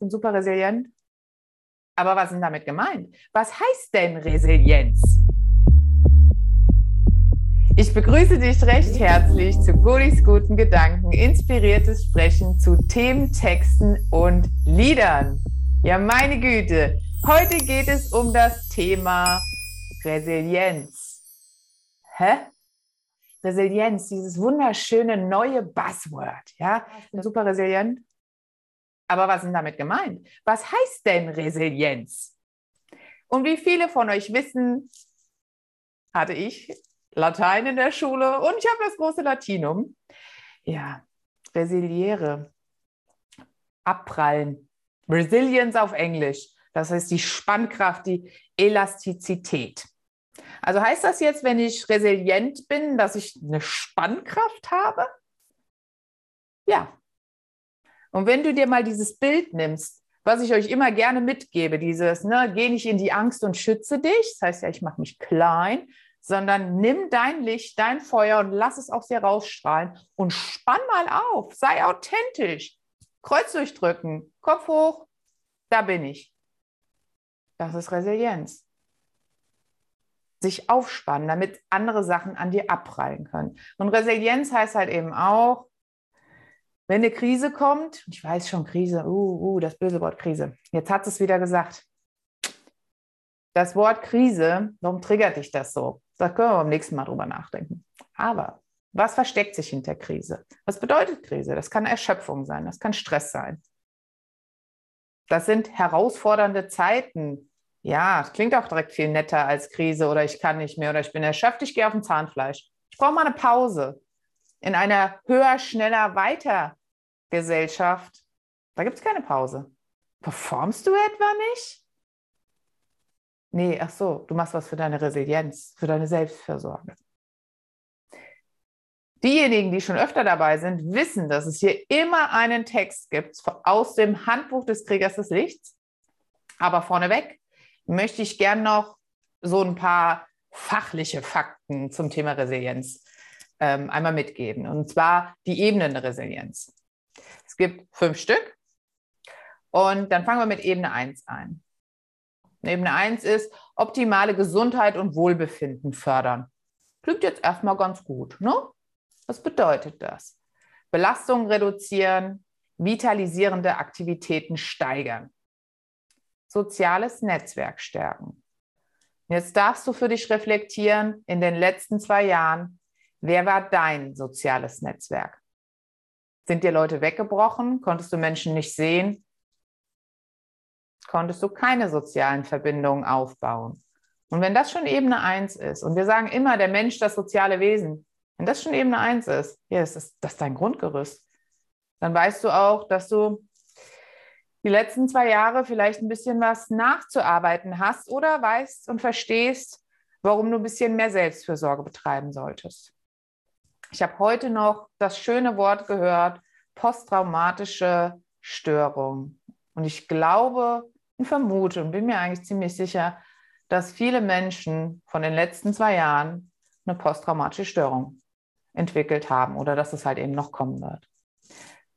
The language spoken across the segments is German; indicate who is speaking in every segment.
Speaker 1: bin super resilient. Aber was ist damit gemeint? Was heißt denn Resilienz? Ich begrüße dich recht herzlich zu Godis guten Gedanken, inspiriertes Sprechen zu Themen, Texten und Liedern. Ja, meine Güte, heute geht es um das Thema Resilienz. Hä? Resilienz, dieses wunderschöne neue Buzzword. Ja, ich bin super resilient. Aber was ist damit gemeint? Was heißt denn Resilienz? Und wie viele von euch wissen, hatte ich Latein in der Schule und ich habe das große Latinum. Ja, resiliere, abprallen. Resilience auf Englisch. Das heißt die Spannkraft, die Elastizität. Also heißt das jetzt, wenn ich resilient bin, dass ich eine Spannkraft habe? Ja, und wenn du dir mal dieses Bild nimmst, was ich euch immer gerne mitgebe, dieses, ne, geh nicht in die Angst und schütze dich, das heißt ja, ich mache mich klein, sondern nimm dein Licht, dein Feuer und lass es aus dir rausstrahlen und spann mal auf, sei authentisch, Kreuz durchdrücken, Kopf hoch, da bin ich. Das ist Resilienz. Sich aufspannen, damit andere Sachen an dir abprallen können. Und Resilienz heißt halt eben auch, wenn eine Krise kommt, ich weiß schon, Krise, uh, uh, das böse Wort Krise. Jetzt hat es wieder gesagt. Das Wort Krise, warum triggert dich das so? Da können wir beim nächsten Mal drüber nachdenken. Aber was versteckt sich hinter Krise? Was bedeutet Krise? Das kann Erschöpfung sein, das kann Stress sein. Das sind herausfordernde Zeiten. Ja, klingt auch direkt viel netter als Krise oder ich kann nicht mehr oder ich bin erschöpft, ich gehe auf ein Zahnfleisch. Ich brauche mal eine Pause. In einer höher, schneller, weiter Gesellschaft, da gibt es keine Pause. Performst du etwa nicht? Nee, ach so, du machst was für deine Resilienz, für deine Selbstfürsorge. Diejenigen, die schon öfter dabei sind, wissen, dass es hier immer einen Text gibt aus dem Handbuch des Kriegers des Lichts. Aber vorneweg möchte ich gern noch so ein paar fachliche Fakten zum Thema Resilienz ähm, einmal mitgeben. Und zwar die Ebenen der Resilienz. Gibt fünf Stück. Und dann fangen wir mit Ebene 1 an. Ebene 1 ist optimale Gesundheit und Wohlbefinden fördern. Klingt jetzt erstmal ganz gut, ne? Was bedeutet das? Belastung reduzieren, vitalisierende Aktivitäten steigern. Soziales Netzwerk stärken. Jetzt darfst du für dich reflektieren, in den letzten zwei Jahren, wer war dein soziales Netzwerk? Sind dir Leute weggebrochen? Konntest du Menschen nicht sehen? Konntest du keine sozialen Verbindungen aufbauen? Und wenn das schon Ebene 1 ist, und wir sagen immer, der Mensch, das soziale Wesen, wenn das schon Ebene 1 ist, ja, das ist, das ist dein Grundgerüst, dann weißt du auch, dass du die letzten zwei Jahre vielleicht ein bisschen was nachzuarbeiten hast oder weißt und verstehst, warum du ein bisschen mehr Selbstfürsorge betreiben solltest. Ich habe heute noch das schöne Wort gehört, posttraumatische Störung. Und ich glaube und vermute und bin mir eigentlich ziemlich sicher, dass viele Menschen von den letzten zwei Jahren eine posttraumatische Störung entwickelt haben oder dass es halt eben noch kommen wird.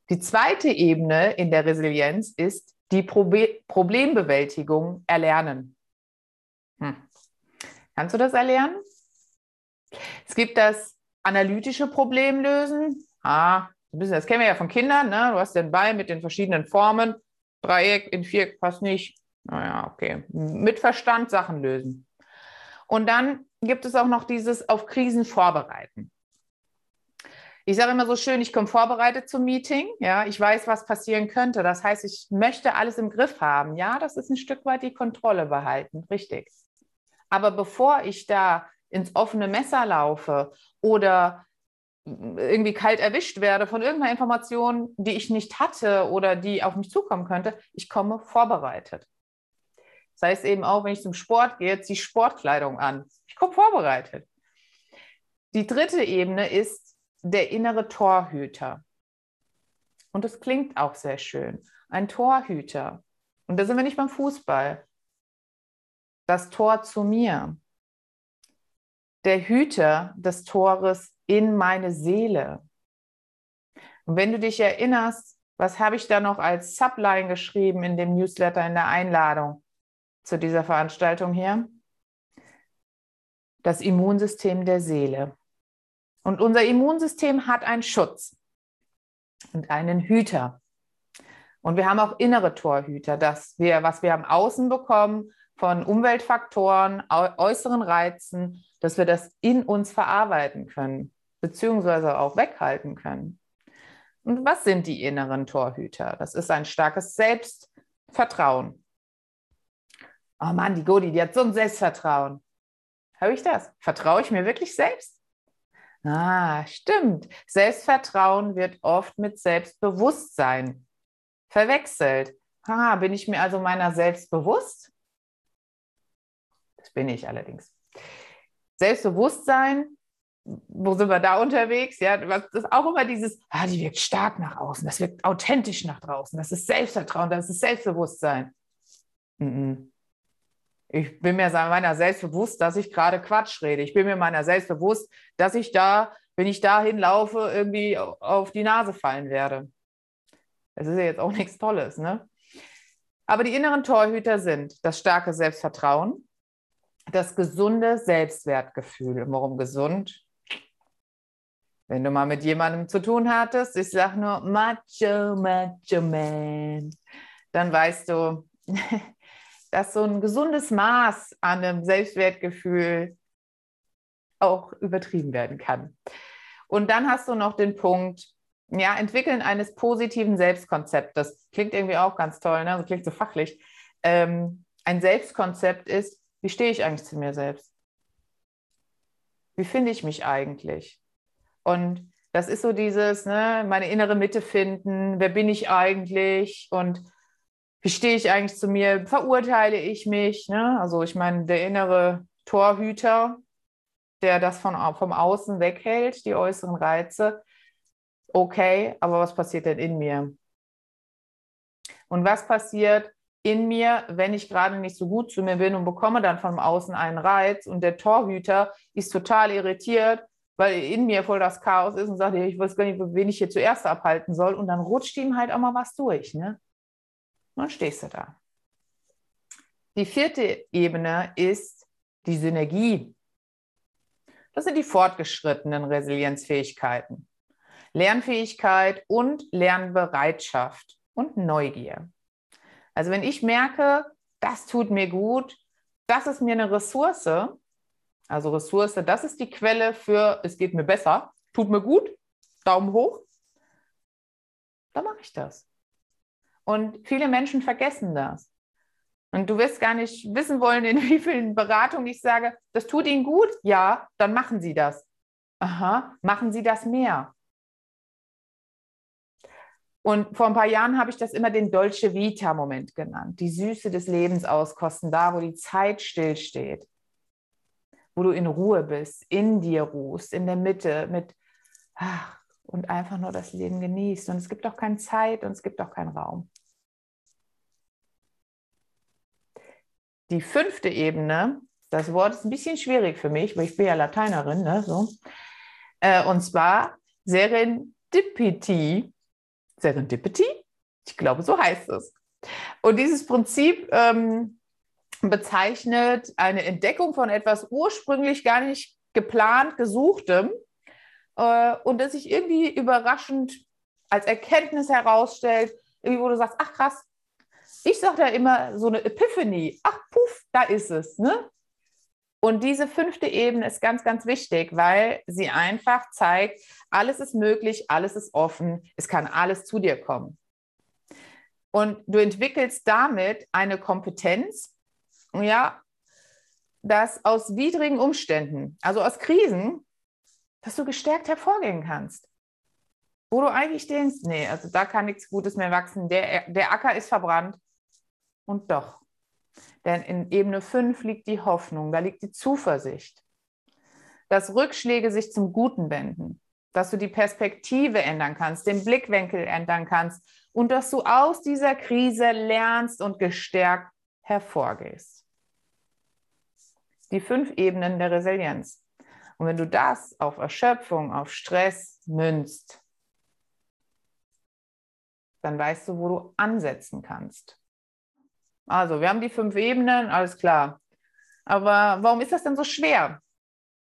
Speaker 1: Die zweite Ebene in der Resilienz ist die Probe Problembewältigung erlernen. Hm. Kannst du das erlernen? Es gibt das analytische Problem lösen. Ah, das kennen wir ja von Kindern. Ne? Du hast den Ball mit den verschiedenen Formen. Dreieck in Viereck passt nicht. Naja, okay. Mit Verstand Sachen lösen. Und dann gibt es auch noch dieses auf Krisen vorbereiten. Ich sage immer so schön, ich komme vorbereitet zum Meeting. Ja, ich weiß, was passieren könnte. Das heißt, ich möchte alles im Griff haben. Ja, das ist ein Stück weit die Kontrolle behalten. Richtig. Aber bevor ich da ins offene Messer laufe oder irgendwie kalt erwischt werde von irgendeiner Information, die ich nicht hatte oder die auf mich zukommen könnte, ich komme vorbereitet. Das heißt eben auch, wenn ich zum Sport gehe, ziehe ich Sportkleidung an. Ich komme vorbereitet. Die dritte Ebene ist der innere Torhüter. Und das klingt auch sehr schön. Ein Torhüter. Und da sind wir nicht beim Fußball. Das Tor zu mir der Hüter des Tores in meine Seele. Und wenn du dich erinnerst, Was habe ich da noch als Subline geschrieben in dem Newsletter, in der Einladung zu dieser Veranstaltung hier? Das Immunsystem der Seele. Und unser Immunsystem hat einen Schutz und einen Hüter. Und wir haben auch innere Torhüter, dass wir, was wir am Außen bekommen, von Umweltfaktoren, äußeren Reizen, dass wir das in uns verarbeiten können, beziehungsweise auch weghalten können. Und was sind die inneren Torhüter? Das ist ein starkes Selbstvertrauen. Oh Mann, die Godi, die hat so ein Selbstvertrauen. Habe ich das? Vertraue ich mir wirklich selbst? Ah, stimmt. Selbstvertrauen wird oft mit Selbstbewusstsein verwechselt. Ah, bin ich mir also meiner selbst bewusst? Das bin ich allerdings. Selbstbewusstsein, wo sind wir da unterwegs? Ja, das ist auch immer dieses, ah, die wirkt stark nach außen, das wirkt authentisch nach draußen, das ist Selbstvertrauen, das ist Selbstbewusstsein. Ich bin mir meiner selbst bewusst, dass ich gerade Quatsch rede. Ich bin mir meiner selbst bewusst, dass ich da, wenn ich dahin laufe, irgendwie auf die Nase fallen werde. Das ist ja jetzt auch nichts Tolles, ne? Aber die inneren Torhüter sind das starke Selbstvertrauen, das gesunde Selbstwertgefühl. Warum gesund? Wenn du mal mit jemandem zu tun hattest, ich sage nur Macho, Macho Man, dann weißt du, dass so ein gesundes Maß an einem Selbstwertgefühl auch übertrieben werden kann. Und dann hast du noch den Punkt, ja, Entwickeln eines positiven Selbstkonzepts. Das klingt irgendwie auch ganz toll, ne? Das klingt so fachlich. Ähm, ein Selbstkonzept ist, wie stehe ich eigentlich zu mir selbst? Wie finde ich mich eigentlich? Und das ist so dieses, ne, meine innere Mitte finden, wer bin ich eigentlich und wie stehe ich eigentlich zu mir, verurteile ich mich? Ne? Also ich meine, der innere Torhüter, der das von, vom Außen weghält, die äußeren Reize, okay, aber was passiert denn in mir? Und was passiert, in mir, wenn ich gerade nicht so gut zu mir bin und bekomme dann von außen einen Reiz und der Torhüter ist total irritiert, weil in mir voll das Chaos ist und sagt, ich weiß gar nicht, wen ich hier zuerst abhalten soll. Und dann rutscht ihm halt auch mal was durch. Ne? Dann stehst du da. Die vierte Ebene ist die Synergie. Das sind die fortgeschrittenen Resilienzfähigkeiten. Lernfähigkeit und Lernbereitschaft und Neugier. Also wenn ich merke, das tut mir gut, das ist mir eine Ressource, also Ressource, das ist die Quelle für, es geht mir besser, tut mir gut, Daumen hoch, dann mache ich das. Und viele Menschen vergessen das. Und du wirst gar nicht wissen wollen, in wie vielen Beratungen ich sage, das tut Ihnen gut, ja, dann machen Sie das. Aha, machen Sie das mehr. Und vor ein paar Jahren habe ich das immer den Dolce Vita-Moment genannt, die Süße des Lebens auskosten, da wo die Zeit stillsteht, wo du in Ruhe bist, in dir ruhst, in der Mitte mit ach, und einfach nur das Leben genießt. Und es gibt auch keine Zeit und es gibt auch keinen Raum. Die fünfte Ebene, das Wort ist ein bisschen schwierig für mich, weil ich bin ja Lateinerin, ne, so. Äh, und zwar Serendipity Serendipity. Ich glaube, so heißt es. Und dieses Prinzip ähm, bezeichnet eine Entdeckung von etwas ursprünglich gar nicht geplant gesuchtem äh, und das sich irgendwie überraschend als Erkenntnis herausstellt, irgendwie wo du sagst, ach krass, ich sage da immer so eine Epiphany, ach puff, da ist es. Ne? Und diese fünfte Ebene ist ganz, ganz wichtig, weil sie einfach zeigt, alles ist möglich, alles ist offen, es kann alles zu dir kommen. Und du entwickelst damit eine Kompetenz, ja, dass aus widrigen Umständen, also aus Krisen, dass du gestärkt hervorgehen kannst. Wo du eigentlich denkst, nee, also da kann nichts Gutes mehr wachsen, der, der Acker ist verbrannt. Und doch, denn in Ebene 5 liegt die Hoffnung, da liegt die Zuversicht, dass Rückschläge sich zum Guten wenden, dass du die Perspektive ändern kannst, den Blickwinkel ändern kannst und dass du aus dieser Krise lernst und gestärkt hervorgehst. Die fünf Ebenen der Resilienz. Und wenn du das auf Erschöpfung, auf Stress münzt, dann weißt du, wo du ansetzen kannst. Also, wir haben die fünf Ebenen, alles klar. Aber warum ist das denn so schwer,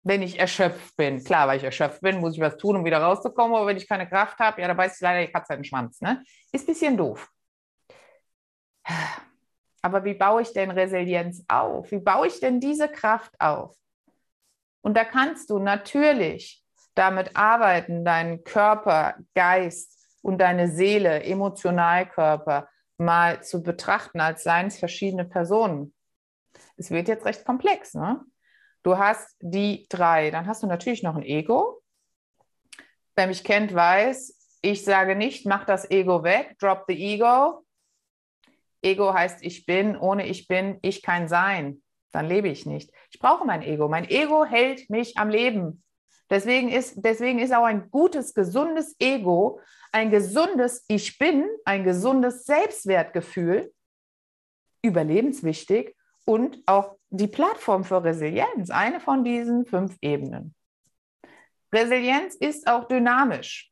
Speaker 1: wenn ich erschöpft bin? Klar, weil ich erschöpft bin, muss ich was tun, um wieder rauszukommen. Aber wenn ich keine Kraft habe, ja, da beißt ich leider die Katze in den Schwanz. Ne? Ist ein bisschen doof. Aber wie baue ich denn Resilienz auf? Wie baue ich denn diese Kraft auf? Und da kannst du natürlich damit arbeiten, deinen Körper, Geist und deine Seele, Emotionalkörper mal zu betrachten, als seien es verschiedene Personen. Es wird jetzt recht komplex. Ne? Du hast die drei, dann hast du natürlich noch ein Ego. Wer mich kennt, weiß, ich sage nicht, mach das Ego weg, drop the Ego, Ego heißt ich bin, ohne ich bin, ich kein Sein. Dann lebe ich nicht. Ich brauche mein Ego. Mein Ego hält mich am Leben. Deswegen ist, deswegen ist auch ein gutes, gesundes Ego, ein gesundes Ich bin, ein gesundes Selbstwertgefühl überlebenswichtig und auch die Plattform für Resilienz, eine von diesen fünf Ebenen. Resilienz ist auch dynamisch.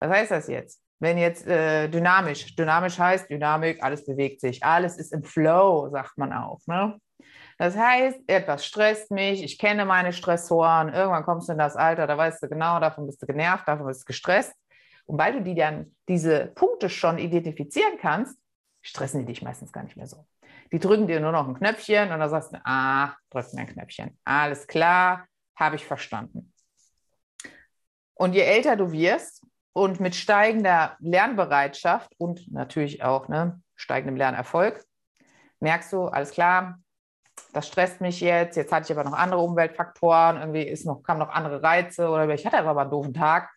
Speaker 1: Was heißt das jetzt? Wenn jetzt äh, dynamisch, dynamisch heißt Dynamik, alles bewegt sich, alles ist im Flow, sagt man auch. Ne? Das heißt, etwas stresst mich, ich kenne meine Stressoren, irgendwann kommst du in das Alter, da weißt du genau, davon bist du genervt, davon bist du gestresst. Und weil du die dann, diese Punkte schon identifizieren kannst, stressen die dich meistens gar nicht mehr so. Die drücken dir nur noch ein Knöpfchen und dann sagst du, ah, drück mir ein Knöpfchen. Alles klar, habe ich verstanden. Und je älter du wirst, und mit steigender Lernbereitschaft und natürlich auch ne, steigendem Lernerfolg merkst du, alles klar, das stresst mich jetzt. Jetzt hatte ich aber noch andere Umweltfaktoren, irgendwie ist noch, kamen noch andere Reize oder ich hatte aber einen doofen Tag.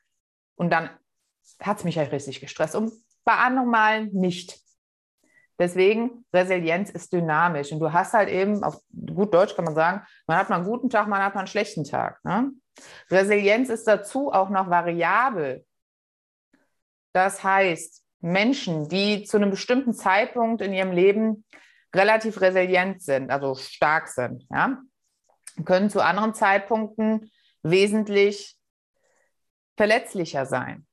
Speaker 1: Und dann hat es mich halt richtig gestresst. Und bei anderen Malen nicht. Deswegen, Resilienz ist dynamisch. Und du hast halt eben, auf gut Deutsch kann man sagen, man hat mal einen guten Tag, man hat mal einen schlechten Tag. Ne? Resilienz ist dazu auch noch variabel. Das heißt, Menschen, die zu einem bestimmten Zeitpunkt in ihrem Leben relativ resilient sind, also stark sind, ja, können zu anderen Zeitpunkten wesentlich verletzlicher sein.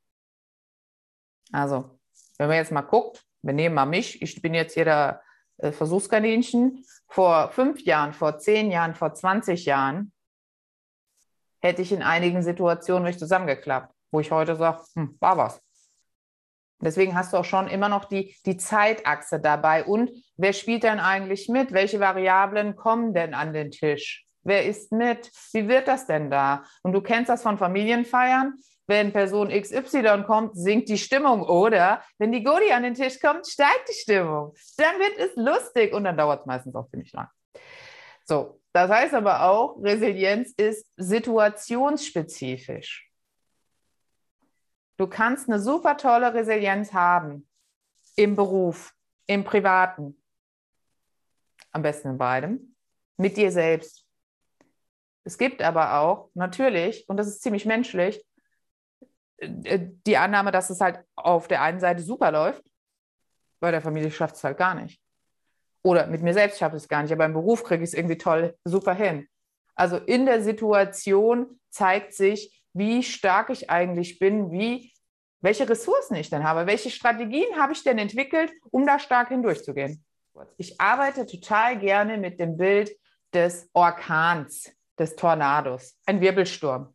Speaker 1: Also, wenn man jetzt mal guckt, wir nehmen mal mich, ich bin jetzt hier der äh, Versuchskaninchen. Vor fünf Jahren, vor zehn Jahren, vor 20 Jahren hätte ich in einigen Situationen mich zusammengeklappt, wo ich heute sage, hm, war was. Deswegen hast du auch schon immer noch die, die Zeitachse dabei. Und wer spielt denn eigentlich mit? Welche Variablen kommen denn an den Tisch? Wer ist mit? Wie wird das denn da? Und du kennst das von Familienfeiern. Wenn Person XY kommt, sinkt die Stimmung. Oder wenn die Godi an den Tisch kommt, steigt die Stimmung. Dann wird es lustig und dann dauert es meistens auch ziemlich lang. So, das heißt aber auch, Resilienz ist situationsspezifisch. Du kannst eine super tolle Resilienz haben im Beruf, im Privaten, am besten in beidem, mit dir selbst. Es gibt aber auch natürlich, und das ist ziemlich menschlich, äh, die Annahme, dass es halt auf der einen Seite super läuft, bei der Familie schafft es halt gar nicht. Oder mit mir selbst schaffe ich es gar nicht, aber im Beruf kriege ich es irgendwie toll, super hin. Also in der Situation zeigt sich, wie stark ich eigentlich bin, wie, welche Ressourcen ich denn habe, welche Strategien habe ich denn entwickelt, um da stark hindurchzugehen. Ich arbeite total gerne mit dem Bild des Orkans, des Tornados, ein Wirbelsturm.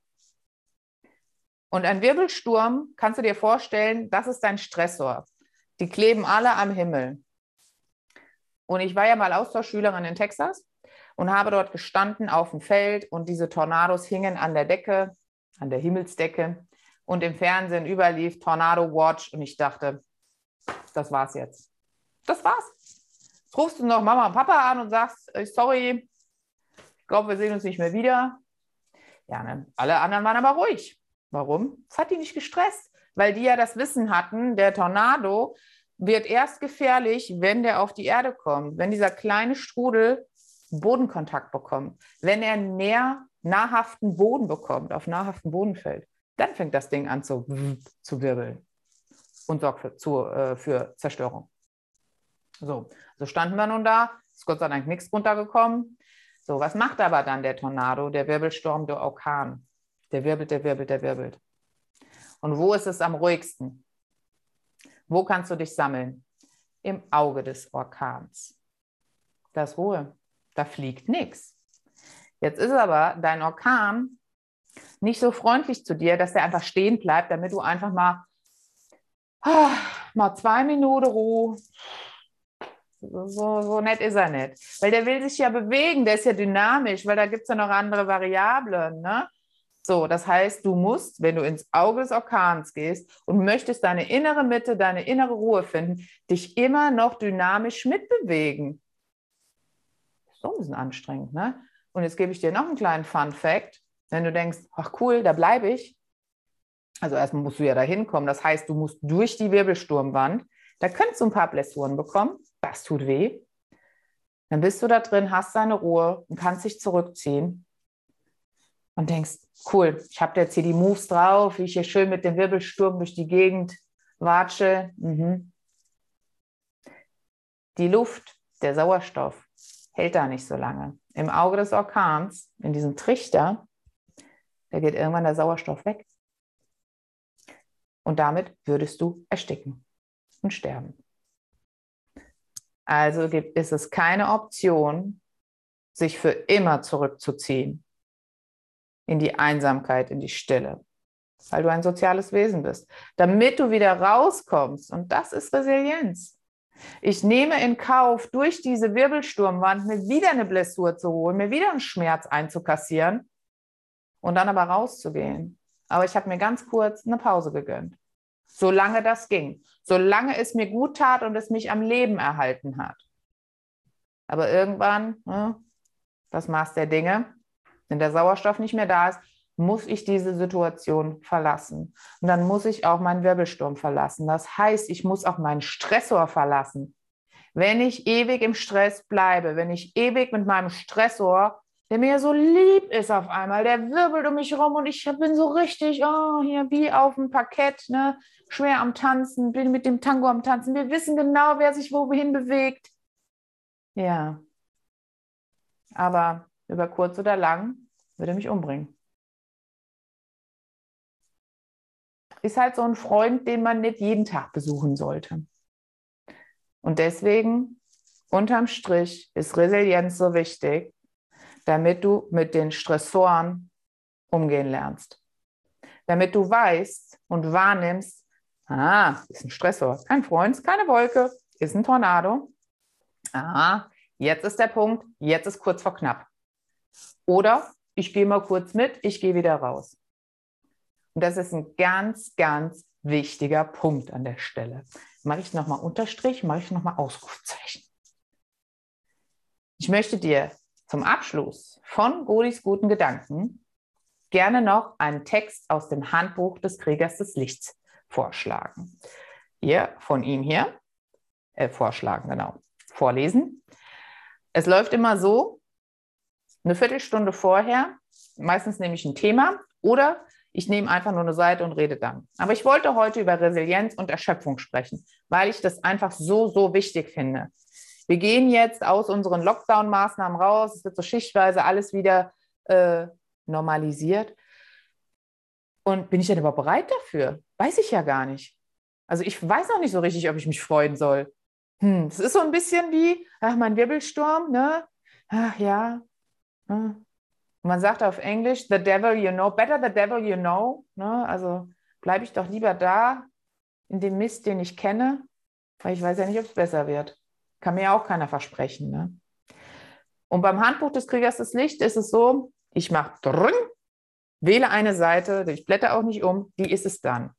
Speaker 1: Und ein Wirbelsturm, kannst du dir vorstellen, das ist dein Stressor. Die kleben alle am Himmel. Und ich war ja mal Austauschschülerin in Texas und habe dort gestanden auf dem Feld und diese Tornados hingen an der Decke an der Himmelsdecke und im Fernsehen überlief Tornado Watch und ich dachte, das war's jetzt. Das war's. Jetzt rufst du noch Mama und Papa an und sagst, äh, sorry, ich glaube, wir sehen uns nicht mehr wieder. Ja, ne? alle anderen waren aber ruhig. Warum? Es hat die nicht gestresst, weil die ja das Wissen hatten, der Tornado wird erst gefährlich, wenn der auf die Erde kommt, wenn dieser kleine Strudel Bodenkontakt bekommt, wenn er näher nahrhaften Boden bekommt, auf nahrhaften Boden fällt, dann fängt das Ding an zu, zu wirbeln und sorgt für, zu, äh, für Zerstörung. So, so standen wir nun da, ist Gott sei Dank nichts runtergekommen. So, was macht aber dann der Tornado, der Wirbelsturm, der Orkan? Der wirbelt, der wirbelt, der wirbelt. Und wo ist es am ruhigsten? Wo kannst du dich sammeln? Im Auge des Orkans. Da ist Ruhe. Da fliegt nichts. Jetzt ist aber dein Orkan nicht so freundlich zu dir, dass der einfach stehen bleibt, damit du einfach mal, ah, mal zwei Minuten Ruhe. So, so nett ist er nicht. Weil der will sich ja bewegen, der ist ja dynamisch, weil da gibt es ja noch andere Variablen. Ne? So, das heißt, du musst, wenn du ins Auge des Orkans gehst und möchtest deine innere Mitte, deine innere Ruhe finden, dich immer noch dynamisch mitbewegen. So ein bisschen anstrengend, ne? Und jetzt gebe ich dir noch einen kleinen Fun Fact. Wenn du denkst, ach cool, da bleibe ich. Also erstmal musst du ja da hinkommen. Das heißt, du musst durch die Wirbelsturmwand. Da könntest du ein paar Blessuren bekommen. Das tut weh. Dann bist du da drin, hast deine Ruhe und kannst dich zurückziehen und denkst, cool, ich habe jetzt hier die Moves drauf, wie ich hier schön mit dem Wirbelsturm durch die Gegend watsche. Mhm. Die Luft, der Sauerstoff hält da nicht so lange. Im Auge des Orkans, in diesem Trichter, da geht irgendwann der Sauerstoff weg. Und damit würdest du ersticken und sterben. Also gibt, ist es keine Option, sich für immer zurückzuziehen in die Einsamkeit, in die Stille, weil du ein soziales Wesen bist, damit du wieder rauskommst. Und das ist Resilienz. Ich nehme in Kauf, durch diese Wirbelsturmwand mir wieder eine Blessur zu holen, mir wieder einen Schmerz einzukassieren und dann aber rauszugehen. Aber ich habe mir ganz kurz eine Pause gegönnt. Solange das ging. Solange es mir gut tat und es mich am Leben erhalten hat. Aber irgendwann, ne, das Maß der Dinge, wenn der Sauerstoff nicht mehr da ist, muss ich diese Situation verlassen. Und dann muss ich auch meinen Wirbelsturm verlassen. Das heißt, ich muss auch meinen Stressor verlassen. Wenn ich ewig im Stress bleibe, wenn ich ewig mit meinem Stressor der mir so lieb ist auf einmal, der wirbelt um mich rum und ich bin so richtig, oh, hier wie auf dem Parkett, ne, schwer am Tanzen, bin mit dem Tango am Tanzen. Wir wissen genau, wer sich wohin bewegt. Ja. Aber über kurz oder lang würde mich umbringen. Ist halt so ein Freund, den man nicht jeden Tag besuchen sollte. Und deswegen, unterm Strich, ist Resilienz so wichtig, damit du mit den Stressoren umgehen lernst. Damit du weißt und wahrnimmst, ah, ist ein Stressor, kein Freund, keine Wolke, ist ein Tornado. Ah, jetzt ist der Punkt, jetzt ist kurz vor knapp. Oder ich gehe mal kurz mit, ich gehe wieder raus. Und das ist ein ganz, ganz wichtiger Punkt an der Stelle. Mache ich nochmal Unterstrich, mache ich nochmal Ausrufzeichen. Ich möchte dir zum Abschluss von Godis guten Gedanken gerne noch einen Text aus dem Handbuch des Kriegers des Lichts vorschlagen. Hier von ihm hier, äh, vorschlagen, genau, vorlesen. Es läuft immer so, eine Viertelstunde vorher, meistens nehme ich ein Thema oder ich nehme einfach nur eine Seite und rede dann. Aber ich wollte heute über Resilienz und Erschöpfung sprechen, weil ich das einfach so, so wichtig finde. Wir gehen jetzt aus unseren Lockdown-Maßnahmen raus. Es wird so schichtweise alles wieder äh, normalisiert. Und bin ich denn überhaupt bereit dafür? Weiß ich ja gar nicht. Also ich weiß noch nicht so richtig, ob ich mich freuen soll. Hm, es ist so ein bisschen wie, ach, mein Wirbelsturm, ne? Ach ja. Hm. Man sagt auf Englisch, the devil you know, better the devil you know. Ne? Also bleibe ich doch lieber da in dem Mist, den ich kenne, weil ich weiß ja nicht, ob es besser wird. Kann mir ja auch keiner versprechen. Ne? Und beim Handbuch des Kriegers des Licht ist es so, ich mache drüng, wähle eine Seite, ich blätter auch nicht um, die ist es dann.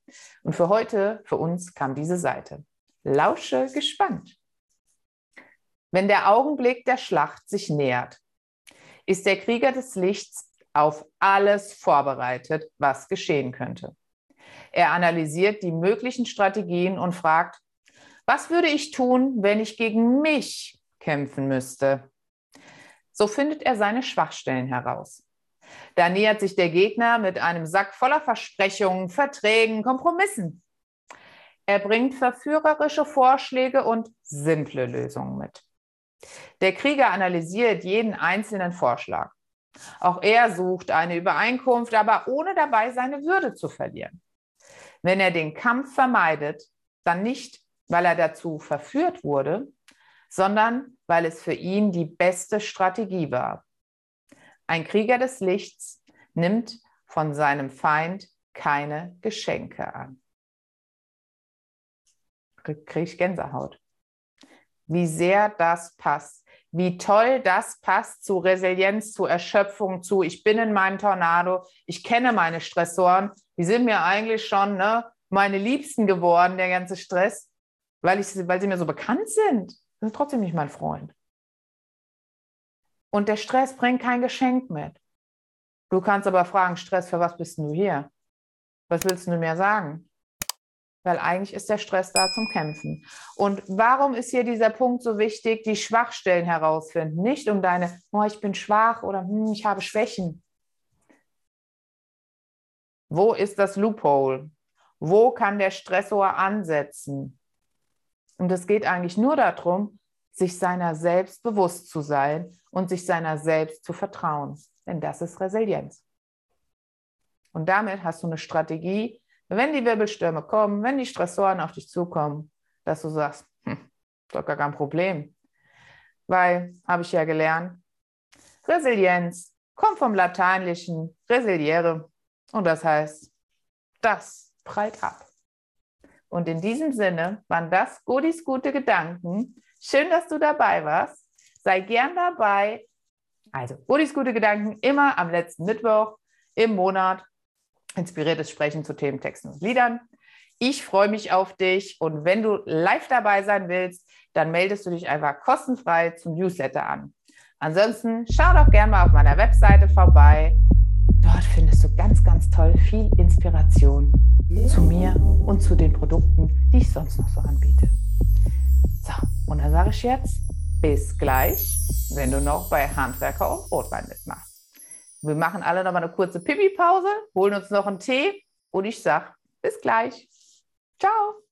Speaker 1: Und für heute, für uns kam diese Seite. Lausche gespannt. Wenn der Augenblick der Schlacht sich nähert, ist der Krieger des Lichts auf alles vorbereitet, was geschehen könnte. Er analysiert die möglichen Strategien und fragt, was würde ich tun, wenn ich gegen mich kämpfen müsste? So findet er seine Schwachstellen heraus. Da nähert sich der Gegner mit einem Sack voller Versprechungen, Verträgen, Kompromissen. Er bringt verführerische Vorschläge und simple Lösungen mit. Der Krieger analysiert jeden einzelnen Vorschlag. Auch er sucht eine Übereinkunft, aber ohne dabei seine Würde zu verlieren. Wenn er den Kampf vermeidet, dann nicht weil er dazu verführt wurde, sondern weil es für ihn die beste Strategie war. Ein Krieger des Lichts nimmt von seinem Feind keine Geschenke an. Kriege ich Gänsehaut. Wie sehr das passt. Wie toll das passt zu Resilienz, zu Erschöpfung, zu ich bin in meinem Tornado, ich kenne meine Stressoren, die sind mir eigentlich schon ne, meine Liebsten geworden, der ganze Stress, weil, ich, weil sie mir so bekannt sind. Sie sind trotzdem nicht mein Freund. Und der Stress bringt kein Geschenk mit. Du kannst aber fragen, Stress, für was bist du hier? Was willst du mir sagen? Weil eigentlich ist der Stress da zum Kämpfen. Und warum ist hier dieser Punkt so wichtig, die Schwachstellen herausfinden? Nicht um deine, oh, ich bin schwach oder hm, ich habe Schwächen. Wo ist das Loophole? Wo kann der Stressor ansetzen? Und es geht eigentlich nur darum, sich seiner selbst bewusst zu sein und sich seiner selbst zu vertrauen. Denn das ist Resilienz. Und damit hast du eine Strategie, wenn die Wirbelstürme kommen, wenn die Stressoren auf dich zukommen, dass du sagst, hm, doch gar kein Problem. Weil, habe ich ja gelernt, Resilienz kommt vom Lateinischen resiliere und das heißt, das prallt ab. Und in diesem Sinne waren das Godis gute Gedanken. Schön, dass du dabei warst. Sei gern dabei. Also, Godis gute Gedanken immer am letzten Mittwoch im Monat inspiriertes Sprechen zu Themen, Texten und Liedern. Ich freue mich auf dich und wenn du live dabei sein willst, dann meldest du dich einfach kostenfrei zum Newsletter an. Ansonsten schau doch gerne mal auf meiner Webseite vorbei. Dort findest du ganz, ganz toll viel Inspiration zu mir und zu den Produkten, die ich sonst noch so anbiete. So, und dann sage ich jetzt bis gleich, wenn du noch bei Handwerker und Brotwein mitmachst. Wir machen alle noch mal eine kurze Pipi-Pause, holen uns noch einen Tee und ich sage bis gleich. Ciao.